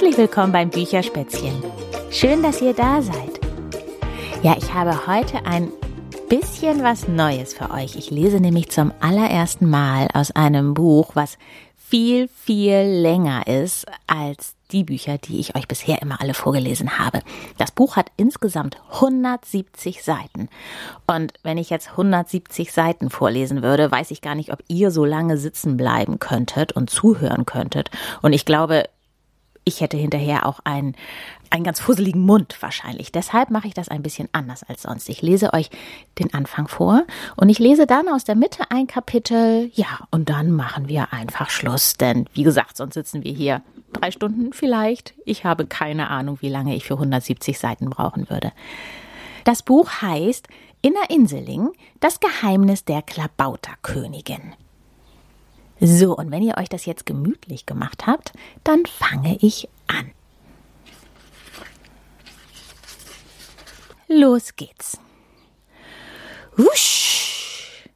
Herzlich willkommen beim Bücherspätzchen. Schön, dass ihr da seid. Ja, ich habe heute ein bisschen was Neues für euch. Ich lese nämlich zum allerersten Mal aus einem Buch, was viel, viel länger ist als die Bücher, die ich euch bisher immer alle vorgelesen habe. Das Buch hat insgesamt 170 Seiten. Und wenn ich jetzt 170 Seiten vorlesen würde, weiß ich gar nicht, ob ihr so lange sitzen bleiben könntet und zuhören könntet. Und ich glaube, ich hätte hinterher auch einen, einen ganz fusseligen Mund wahrscheinlich. Deshalb mache ich das ein bisschen anders als sonst. Ich lese euch den Anfang vor und ich lese dann aus der Mitte ein Kapitel. Ja, und dann machen wir einfach Schluss. Denn wie gesagt, sonst sitzen wir hier drei Stunden vielleicht. Ich habe keine Ahnung, wie lange ich für 170 Seiten brauchen würde. Das Buch heißt Inner Inseling, das Geheimnis der Klabauterkönigin. So, und wenn ihr euch das jetzt gemütlich gemacht habt, dann fange ich an. Los geht's. Wusch!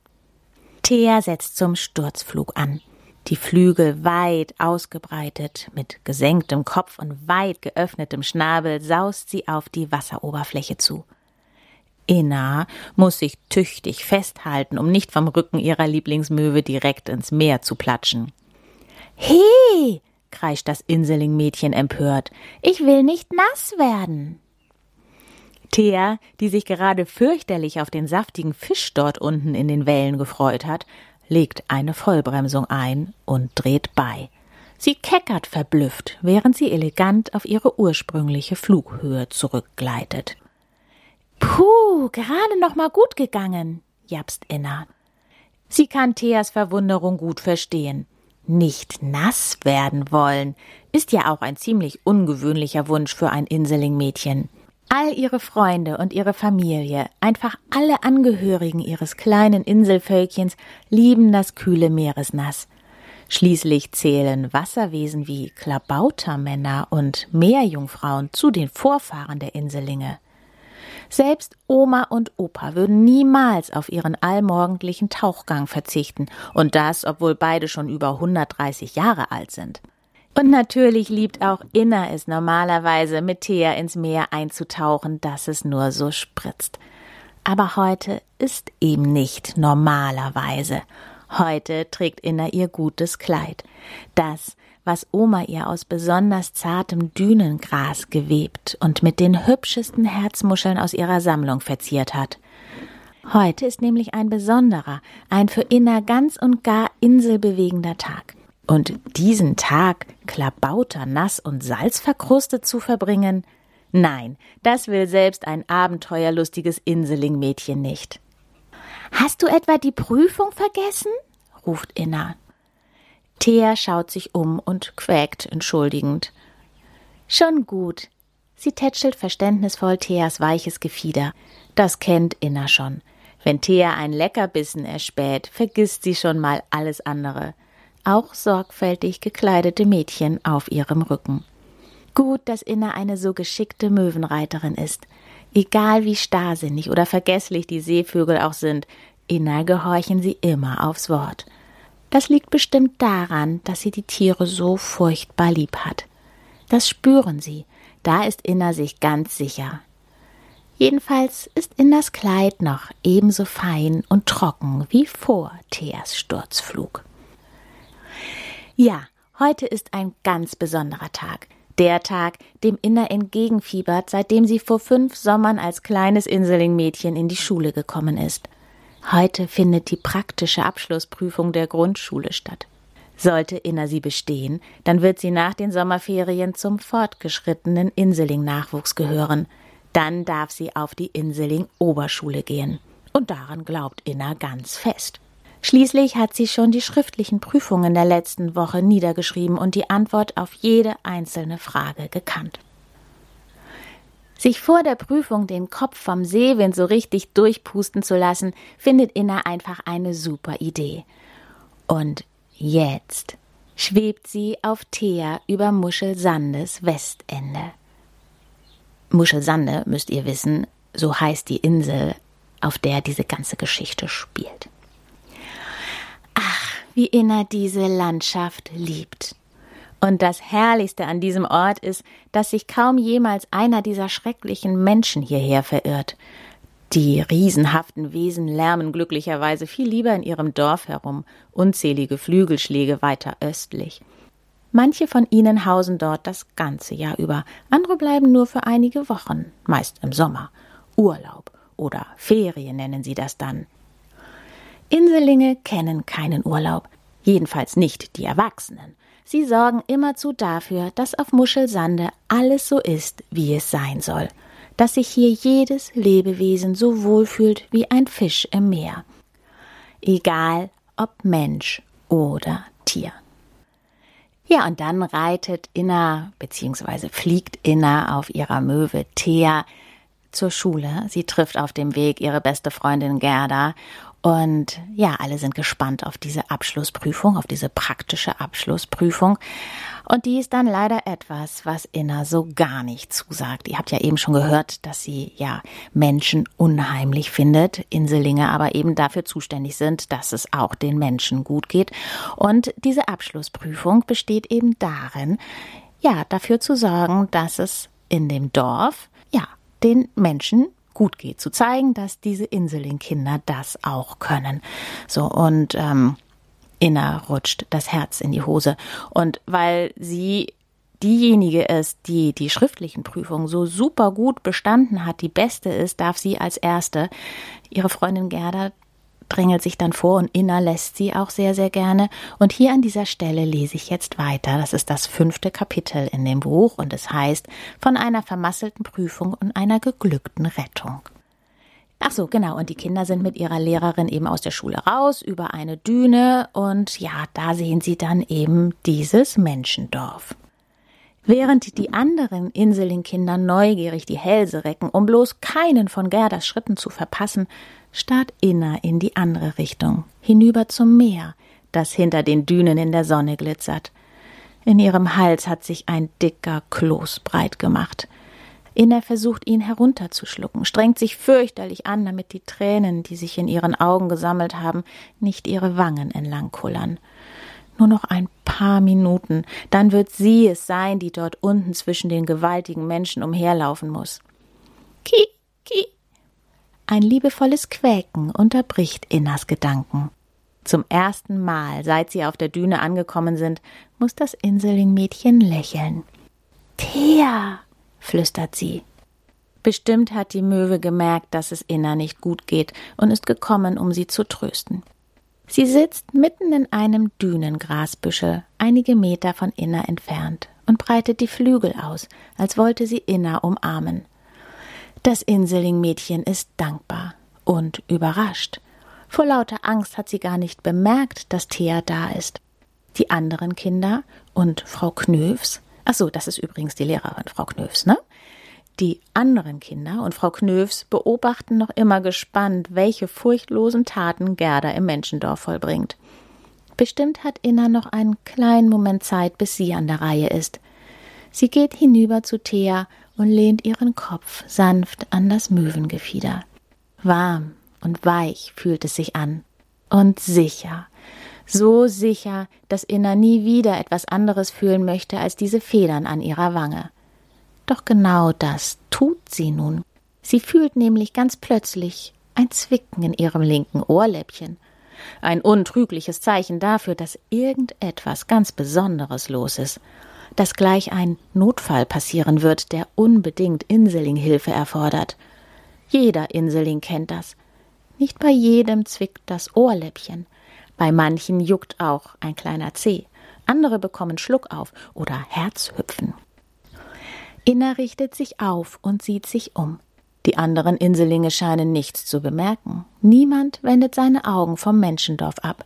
Thea setzt zum Sturzflug an. Die Flügel weit ausgebreitet, mit gesenktem Kopf und weit geöffnetem Schnabel saust sie auf die Wasseroberfläche zu. Inna muss sich tüchtig festhalten, um nicht vom Rücken ihrer Lieblingsmöwe direkt ins Meer zu platschen. He! kreischt das Inselingmädchen empört. Ich will nicht nass werden. Thea, die sich gerade fürchterlich auf den saftigen Fisch dort unten in den Wellen gefreut hat, legt eine Vollbremsung ein und dreht bei. Sie keckert verblüfft, während sie elegant auf ihre ursprüngliche Flughöhe zurückgleitet. Puh, gerade noch mal gut gegangen, japst Inna. Sie kann Theas Verwunderung gut verstehen. Nicht nass werden wollen, ist ja auch ein ziemlich ungewöhnlicher Wunsch für ein Inselingmädchen. All ihre Freunde und ihre Familie, einfach alle Angehörigen ihres kleinen Inselvölkchens lieben das kühle Meeresnass. Schließlich zählen Wasserwesen wie Klabautermänner und Meerjungfrauen zu den Vorfahren der Inselinge. Selbst Oma und Opa würden niemals auf ihren allmorgendlichen Tauchgang verzichten, und das, obwohl beide schon über 130 Jahre alt sind. Und natürlich liebt auch Inna es normalerweise, mit Thea ins Meer einzutauchen, dass es nur so spritzt. Aber heute ist eben nicht normalerweise. Heute trägt Inna ihr gutes Kleid. Das, was Oma ihr aus besonders zartem Dünengras gewebt und mit den hübschesten Herzmuscheln aus ihrer Sammlung verziert hat. Heute ist nämlich ein besonderer, ein für Inna ganz und gar inselbewegender Tag. Und diesen Tag klabauter, nass und salzverkrustet zu verbringen? Nein, das will selbst ein abenteuerlustiges Inselingmädchen nicht. Hast du etwa die Prüfung vergessen? ruft Inna. Thea schaut sich um und quäkt entschuldigend. Schon gut. Sie tätschelt verständnisvoll Theas weiches Gefieder. Das kennt Inna schon. Wenn Thea einen Leckerbissen erspäht, vergisst sie schon mal alles andere. Auch sorgfältig gekleidete Mädchen auf ihrem Rücken. Gut, dass Inna eine so geschickte Möwenreiterin ist. Egal wie starrsinnig oder vergesslich die Seevögel auch sind, Inna gehorchen sie immer aufs Wort. Das liegt bestimmt daran, dass sie die Tiere so furchtbar lieb hat. Das spüren sie, da ist Inna sich ganz sicher. Jedenfalls ist Innas Kleid noch ebenso fein und trocken wie vor Theas Sturzflug. Ja, heute ist ein ganz besonderer Tag. Der Tag, dem Inna entgegenfiebert, seitdem sie vor fünf Sommern als kleines Inselingmädchen in die Schule gekommen ist. Heute findet die praktische Abschlussprüfung der Grundschule statt. Sollte Inna sie bestehen, dann wird sie nach den Sommerferien zum fortgeschrittenen Inseling-Nachwuchs gehören. Dann darf sie auf die Inseling-Oberschule gehen. Und daran glaubt Inna ganz fest. Schließlich hat sie schon die schriftlichen Prüfungen der letzten Woche niedergeschrieben und die Antwort auf jede einzelne Frage gekannt. Sich vor der Prüfung den Kopf vom Seewind so richtig durchpusten zu lassen, findet Inna einfach eine super Idee. Und jetzt schwebt sie auf Thea über Muschelsandes Westende. Muschelsande, müsst ihr wissen, so heißt die Insel, auf der diese ganze Geschichte spielt. Ach, wie Inna diese Landschaft liebt. Und das Herrlichste an diesem Ort ist, dass sich kaum jemals einer dieser schrecklichen Menschen hierher verirrt. Die riesenhaften Wesen lärmen glücklicherweise viel lieber in ihrem Dorf herum, unzählige Flügelschläge weiter östlich. Manche von ihnen hausen dort das ganze Jahr über, andere bleiben nur für einige Wochen, meist im Sommer. Urlaub oder Ferien nennen sie das dann. Inselinge kennen keinen Urlaub, jedenfalls nicht die Erwachsenen. Sie sorgen immerzu dafür, dass auf Muschelsande alles so ist, wie es sein soll, dass sich hier jedes Lebewesen so wohlfühlt wie ein Fisch im Meer. Egal ob Mensch oder Tier. Ja, und dann reitet Inna bzw. fliegt Inna auf ihrer Möwe Thea zur Schule. Sie trifft auf dem Weg ihre beste Freundin Gerda und ja, alle sind gespannt auf diese Abschlussprüfung, auf diese praktische Abschlussprüfung. Und die ist dann leider etwas, was Inna so gar nicht zusagt. Ihr habt ja eben schon gehört, dass sie ja Menschen unheimlich findet, Inselinge aber eben dafür zuständig sind, dass es auch den Menschen gut geht. Und diese Abschlussprüfung besteht eben darin, ja, dafür zu sorgen, dass es in dem Dorf, ja, den Menschen gut geht, zu zeigen, dass diese Inseling-Kinder das auch können. So und ähm, Inna rutscht das Herz in die Hose und weil sie diejenige ist, die die schriftlichen Prüfungen so super gut bestanden hat, die beste ist, darf sie als erste ihre Freundin Gerda drängelt sich dann vor und Inna lässt sie auch sehr, sehr gerne. Und hier an dieser Stelle lese ich jetzt weiter. Das ist das fünfte Kapitel in dem Buch und es heißt von einer vermasselten Prüfung und einer geglückten Rettung. Ach so, genau. Und die Kinder sind mit ihrer Lehrerin eben aus der Schule raus über eine Düne und ja, da sehen sie dann eben dieses Menschendorf. Während die anderen Inseling-Kinder neugierig die Hälse recken, um bloß keinen von Gerdas Schritten zu verpassen, starrt Inna in die andere Richtung, hinüber zum Meer, das hinter den Dünen in der Sonne glitzert. In ihrem Hals hat sich ein dicker Kloß breit gemacht. Inna versucht ihn herunterzuschlucken, strengt sich fürchterlich an, damit die Tränen, die sich in ihren Augen gesammelt haben, nicht ihre Wangen entlang kullern. Nur noch ein paar Minuten, dann wird sie es sein, die dort unten zwischen den gewaltigen Menschen umherlaufen muss. Ki, ki. Ein liebevolles Quäken unterbricht Innas Gedanken. Zum ersten Mal, seit sie auf der Düne angekommen sind, muss das Inselingmädchen lächeln. Thea, flüstert sie. Bestimmt hat die Möwe gemerkt, dass es Inna nicht gut geht und ist gekommen, um sie zu trösten. Sie sitzt mitten in einem Dünengrasbüschel, einige Meter von Inna entfernt, und breitet die Flügel aus, als wollte sie Inna umarmen. Das Inselingmädchen ist dankbar und überrascht. Vor lauter Angst hat sie gar nicht bemerkt, dass Thea da ist. Die anderen Kinder und Frau Knöfs, ach so, das ist übrigens die Lehrerin, Frau Knöfs, ne? Die anderen Kinder und Frau Knöfs beobachten noch immer gespannt, welche furchtlosen Taten Gerda im Menschendorf vollbringt. Bestimmt hat Inna noch einen kleinen Moment Zeit, bis sie an der Reihe ist. Sie geht hinüber zu Thea und lehnt ihren Kopf sanft an das Möwengefieder. Warm und weich fühlt es sich an. Und sicher, so sicher, dass Inna nie wieder etwas anderes fühlen möchte als diese Federn an ihrer Wange. Doch genau das tut sie nun. Sie fühlt nämlich ganz plötzlich ein Zwicken in ihrem linken Ohrläppchen. Ein untrügliches Zeichen dafür, dass irgendetwas ganz Besonderes los ist. Dass gleich ein Notfall passieren wird, der unbedingt Inseling-Hilfe erfordert. Jeder Inseling kennt das. Nicht bei jedem zwickt das Ohrläppchen. Bei manchen juckt auch ein kleiner Zeh. Andere bekommen Schluckauf oder Herzhüpfen. Inna richtet sich auf und sieht sich um. Die anderen Inselinge scheinen nichts zu bemerken. Niemand wendet seine Augen vom Menschendorf ab.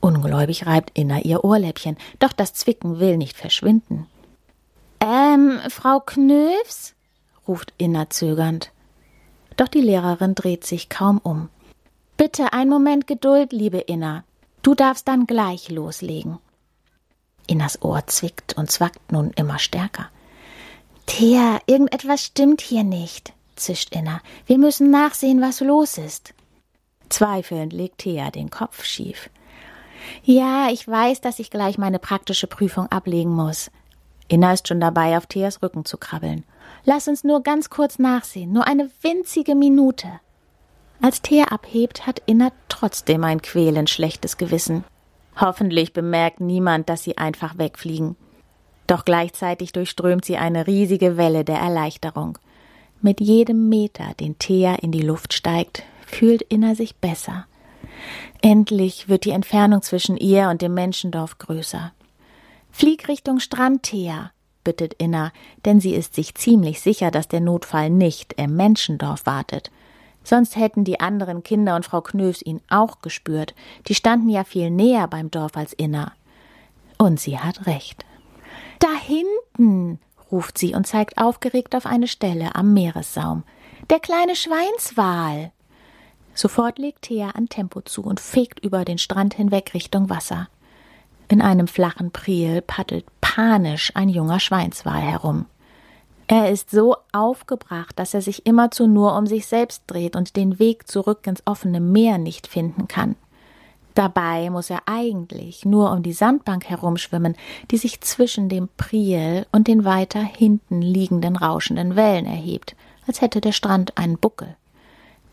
Ungläubig reibt Inna ihr Ohrläppchen, doch das Zwicken will nicht verschwinden. Ähm, Frau Knöfs? ruft Inna zögernd. Doch die Lehrerin dreht sich kaum um. Bitte einen Moment Geduld, liebe Inna. Du darfst dann gleich loslegen. Innas Ohr zwickt und zwackt nun immer stärker. Thea, irgendetwas stimmt hier nicht, zischt Inna. Wir müssen nachsehen, was los ist. Zweifelnd legt Thea den Kopf schief. Ja, ich weiß, dass ich gleich meine praktische Prüfung ablegen muss. Inna ist schon dabei, auf Theas Rücken zu krabbeln. Lass uns nur ganz kurz nachsehen, nur eine winzige Minute. Als Thea abhebt, hat Inna trotzdem ein quälend schlechtes Gewissen. Hoffentlich bemerkt niemand, dass sie einfach wegfliegen. Doch gleichzeitig durchströmt sie eine riesige Welle der Erleichterung. Mit jedem Meter, den Thea in die Luft steigt, fühlt Inna sich besser. Endlich wird die Entfernung zwischen ihr und dem Menschendorf größer. Flieg Richtung Strand, Thea, bittet Inna, denn sie ist sich ziemlich sicher, dass der Notfall nicht im Menschendorf wartet. Sonst hätten die anderen Kinder und Frau Knöfs ihn auch gespürt. Die standen ja viel näher beim Dorf als Inna. Und sie hat recht. Da hinten, ruft sie und zeigt aufgeregt auf eine Stelle am Meeressaum. Der kleine Schweinswal. Sofort legt Thea an Tempo zu und fegt über den Strand hinweg Richtung Wasser. In einem flachen Priel paddelt panisch ein junger Schweinswal herum. Er ist so aufgebracht, dass er sich immerzu nur um sich selbst dreht und den Weg zurück ins offene Meer nicht finden kann. Dabei muss er eigentlich nur um die Sandbank herumschwimmen, die sich zwischen dem Priel und den weiter hinten liegenden rauschenden Wellen erhebt, als hätte der Strand einen Buckel.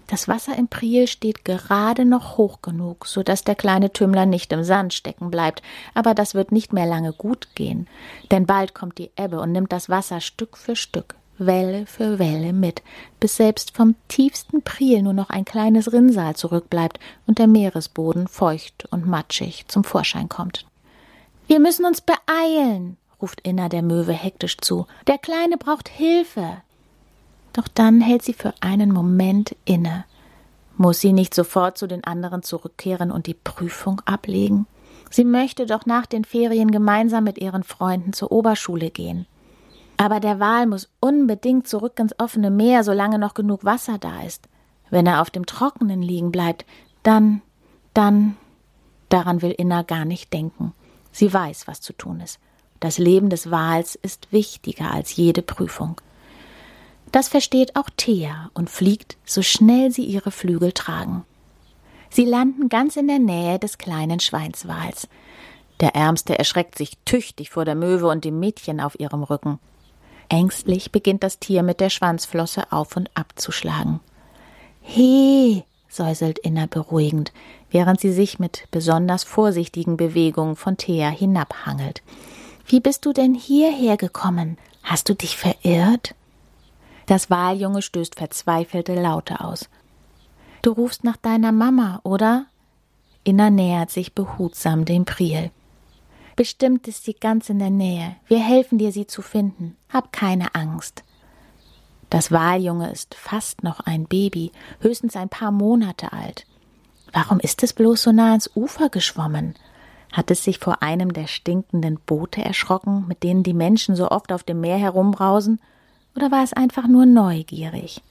Das Wasser im Priel steht gerade noch hoch genug, so dass der kleine Tümmler nicht im Sand stecken bleibt, aber das wird nicht mehr lange gut gehen, denn bald kommt die Ebbe und nimmt das Wasser Stück für Stück, Welle für Welle mit, bis selbst vom tiefsten Priel nur noch ein kleines Rinnsal zurückbleibt und der Meeresboden feucht und matschig zum Vorschein kommt. Wir müssen uns beeilen, ruft Inna der Möwe hektisch zu. Der Kleine braucht Hilfe. Doch dann hält sie für einen Moment inne. Muss sie nicht sofort zu den anderen zurückkehren und die Prüfung ablegen? Sie möchte doch nach den Ferien gemeinsam mit ihren Freunden zur Oberschule gehen. Aber der Wal muss unbedingt zurück ins offene Meer, solange noch genug Wasser da ist. Wenn er auf dem Trockenen liegen bleibt, dann, dann. Daran will Inna gar nicht denken. Sie weiß, was zu tun ist. Das Leben des Wals ist wichtiger als jede Prüfung. Das versteht auch Thea und fliegt, so schnell sie ihre Flügel tragen. Sie landen ganz in der Nähe des kleinen Schweinswals. Der Ärmste erschreckt sich tüchtig vor der Möwe und dem Mädchen auf ihrem Rücken. Ängstlich beginnt das Tier mit der Schwanzflosse auf und ab zu schlagen. He, säuselt Inna beruhigend, während sie sich mit besonders vorsichtigen Bewegungen von Thea hinabhangelt. Wie bist du denn hierher gekommen? Hast du dich verirrt? Das Waljunge stößt verzweifelte Laute aus. Du rufst nach deiner Mama, oder? Inna nähert sich behutsam dem Priel. Bestimmt ist sie ganz in der Nähe. Wir helfen dir, sie zu finden. Hab keine Angst. Das Waljunge ist fast noch ein Baby, höchstens ein paar Monate alt. Warum ist es bloß so nah ans Ufer geschwommen? Hat es sich vor einem der stinkenden Boote erschrocken, mit denen die Menschen so oft auf dem Meer herumbrausen? Oder war es einfach nur neugierig?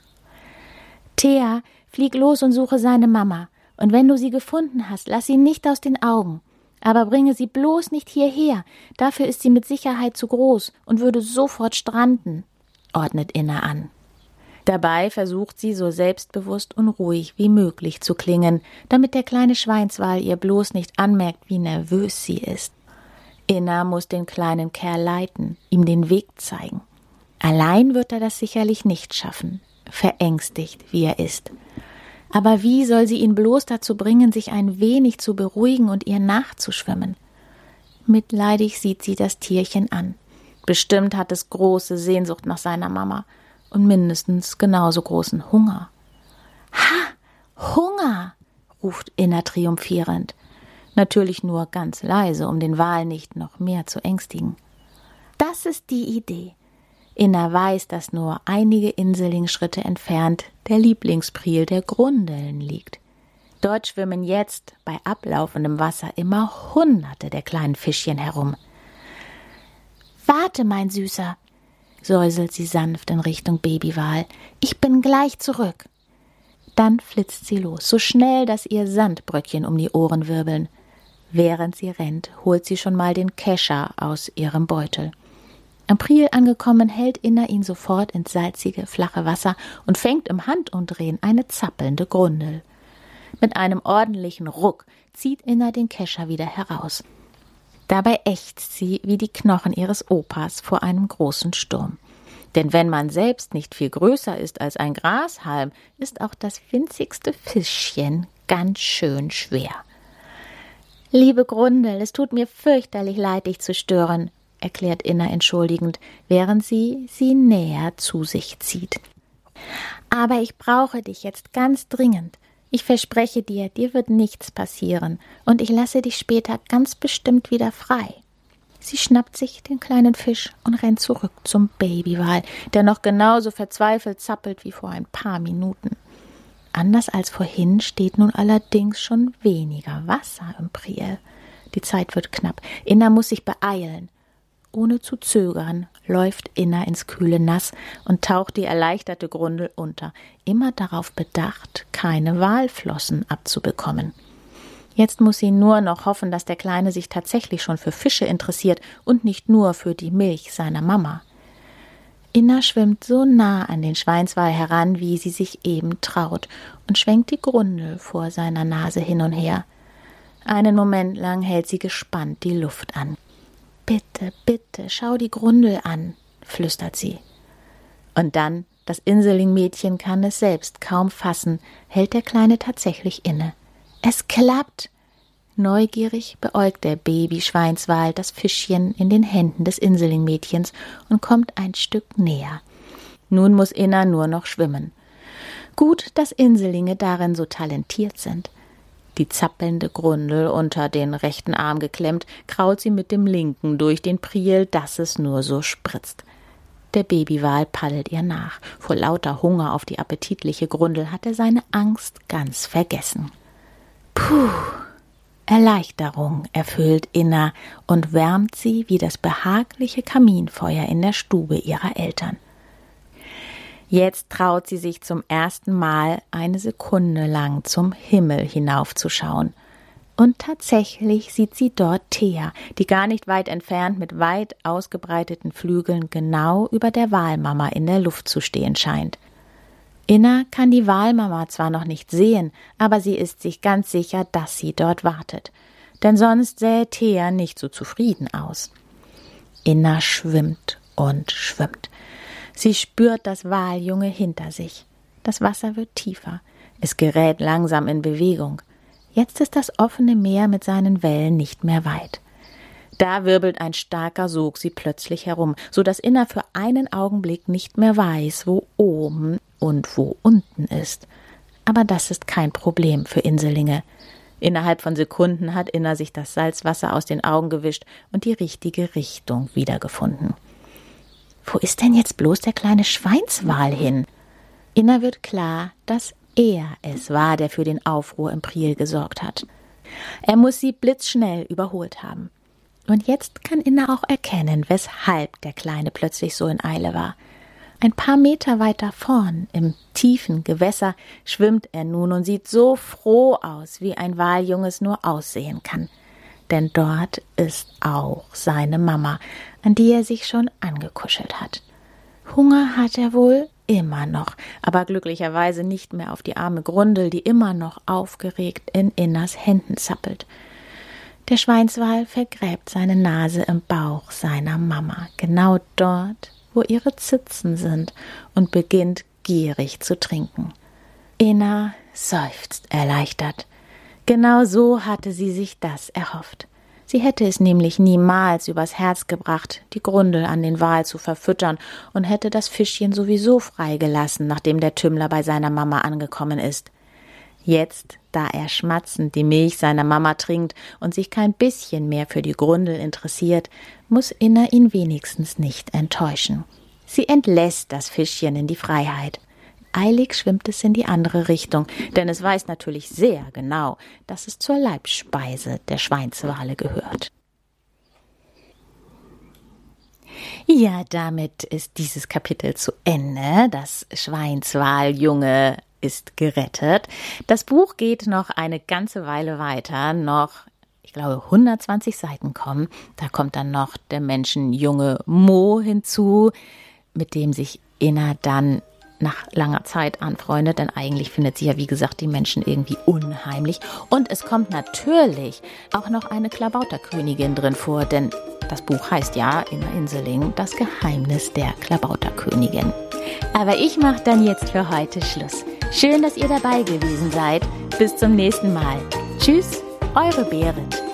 Thea, flieg los und suche seine Mama. Und wenn du sie gefunden hast, lass sie nicht aus den Augen. Aber bringe sie bloß nicht hierher. Dafür ist sie mit Sicherheit zu groß und würde sofort stranden, ordnet Inna an. Dabei versucht sie so selbstbewusst und ruhig wie möglich zu klingen, damit der kleine Schweinswal ihr bloß nicht anmerkt, wie nervös sie ist. Inna muss den kleinen Kerl leiten, ihm den Weg zeigen. Allein wird er das sicherlich nicht schaffen, verängstigt wie er ist. Aber wie soll sie ihn bloß dazu bringen, sich ein wenig zu beruhigen und ihr nachzuschwimmen? Mitleidig sieht sie das Tierchen an. Bestimmt hat es große Sehnsucht nach seiner Mama und mindestens genauso großen Hunger. Ha! Hunger! ruft Inna triumphierend. Natürlich nur ganz leise, um den Wal nicht noch mehr zu ängstigen. Das ist die Idee. Inna weiß, dass nur einige Inselingschritte entfernt der Lieblingspriel der Grundeln liegt. Dort schwimmen jetzt bei ablaufendem Wasser immer Hunderte der kleinen Fischchen herum. Warte, mein Süßer, säuselt sie sanft in Richtung Babywal. Ich bin gleich zurück. Dann flitzt sie los, so schnell, dass ihr Sandbröckchen um die Ohren wirbeln. Während sie rennt, holt sie schon mal den Kescher aus ihrem Beutel. Am Priel angekommen, hält Inna ihn sofort ins salzige, flache Wasser und fängt im Handumdrehen eine zappelnde Grundel. Mit einem ordentlichen Ruck zieht Inna den Kescher wieder heraus. Dabei ächzt sie wie die Knochen ihres Opas vor einem großen Sturm. Denn wenn man selbst nicht viel größer ist als ein Grashalm, ist auch das winzigste Fischchen ganz schön schwer. Liebe Grundel, es tut mir fürchterlich leid, dich zu stören, erklärt Inna entschuldigend, während sie sie näher zu sich zieht. Aber ich brauche dich jetzt ganz dringend. Ich verspreche dir, dir wird nichts passieren, und ich lasse dich später ganz bestimmt wieder frei. Sie schnappt sich den kleinen Fisch und rennt zurück zum Babywal, der noch genauso verzweifelt zappelt wie vor ein paar Minuten. Anders als vorhin steht nun allerdings schon weniger Wasser im Priel. Die Zeit wird knapp. Inna muss sich beeilen. Ohne zu zögern läuft Inna ins kühle Nass und taucht die erleichterte Grundel unter, immer darauf bedacht, keine Walflossen abzubekommen. Jetzt muss sie nur noch hoffen, dass der Kleine sich tatsächlich schon für Fische interessiert und nicht nur für die Milch seiner Mama. Inna schwimmt so nah an den Schweinswal heran, wie sie sich eben traut, und schwenkt die Grundel vor seiner Nase hin und her. Einen Moment lang hält sie gespannt die Luft an. Bitte, bitte, schau die Grundel an, flüstert sie. Und dann, das Inselingmädchen kann es selbst kaum fassen, hält der Kleine tatsächlich inne. Es klappt! Neugierig beäugt der Babyschweinswal das Fischchen in den Händen des Inselingmädchens und kommt ein Stück näher. Nun muss Inna nur noch schwimmen. Gut, dass Inselinge darin so talentiert sind. Die zappelnde Grundel unter den rechten Arm geklemmt, kraut sie mit dem linken durch den Priel, dass es nur so spritzt. Der Babywal paddelt ihr nach. Vor lauter Hunger auf die appetitliche Grundel hat er seine Angst ganz vergessen. Puh! Erleichterung erfüllt Inna und wärmt sie wie das behagliche Kaminfeuer in der Stube ihrer Eltern. Jetzt traut sie sich zum ersten Mal eine Sekunde lang zum Himmel hinaufzuschauen. Und tatsächlich sieht sie dort Thea, die gar nicht weit entfernt mit weit ausgebreiteten Flügeln genau über der Walmama in der Luft zu stehen scheint. Inna kann die Walmama zwar noch nicht sehen, aber sie ist sich ganz sicher, dass sie dort wartet. Denn sonst sähe Thea nicht so zufrieden aus. Inna schwimmt und schwimmt. Sie spürt das Waljunge hinter sich. Das Wasser wird tiefer. Es gerät langsam in Bewegung. Jetzt ist das offene Meer mit seinen Wellen nicht mehr weit. Da wirbelt ein starker Sog sie plötzlich herum, so dass Inna für einen Augenblick nicht mehr weiß, wo oben und wo unten ist. Aber das ist kein Problem für Inselinge. Innerhalb von Sekunden hat Inna sich das Salzwasser aus den Augen gewischt und die richtige Richtung wiedergefunden. Wo ist denn jetzt bloß der kleine Schweinswal hin? Inna wird klar, dass er es war, der für den Aufruhr im Priel gesorgt hat. Er muss sie blitzschnell überholt haben. Und jetzt kann Inna auch erkennen, weshalb der Kleine plötzlich so in Eile war. Ein paar Meter weiter vorn, im tiefen Gewässer, schwimmt er nun und sieht so froh aus, wie ein Waljunges nur aussehen kann denn dort ist auch seine Mama, an die er sich schon angekuschelt hat. Hunger hat er wohl immer noch, aber glücklicherweise nicht mehr auf die arme Grundel, die immer noch aufgeregt in Innas Händen zappelt. Der Schweinswal vergräbt seine Nase im Bauch seiner Mama, genau dort, wo ihre Zitzen sind, und beginnt gierig zu trinken. Inna seufzt erleichtert. Genau so hatte sie sich das erhofft. Sie hätte es nämlich niemals übers Herz gebracht, die Grundel an den Wal zu verfüttern und hätte das Fischchen sowieso freigelassen, nachdem der Tümmler bei seiner Mama angekommen ist. Jetzt, da er schmatzend die Milch seiner Mama trinkt und sich kein bisschen mehr für die Grundel interessiert, muss Inna ihn wenigstens nicht enttäuschen. Sie entlässt das Fischchen in die Freiheit. Eilig schwimmt es in die andere Richtung, denn es weiß natürlich sehr genau, dass es zur Leibspeise der Schweinswale gehört. Ja, damit ist dieses Kapitel zu Ende. Das Schweinswaljunge ist gerettet. Das Buch geht noch eine ganze Weile weiter, noch ich glaube 120 Seiten kommen. Da kommt dann noch der Menschenjunge Mo hinzu, mit dem sich Inna dann nach langer Zeit anfreundet, denn eigentlich findet sie ja, wie gesagt, die Menschen irgendwie unheimlich. Und es kommt natürlich auch noch eine Klabauterkönigin drin vor, denn das Buch heißt ja, Inga Inseling, das Geheimnis der Klabauterkönigin. Aber ich mache dann jetzt für heute Schluss. Schön, dass ihr dabei gewesen seid. Bis zum nächsten Mal. Tschüss, eure Berit.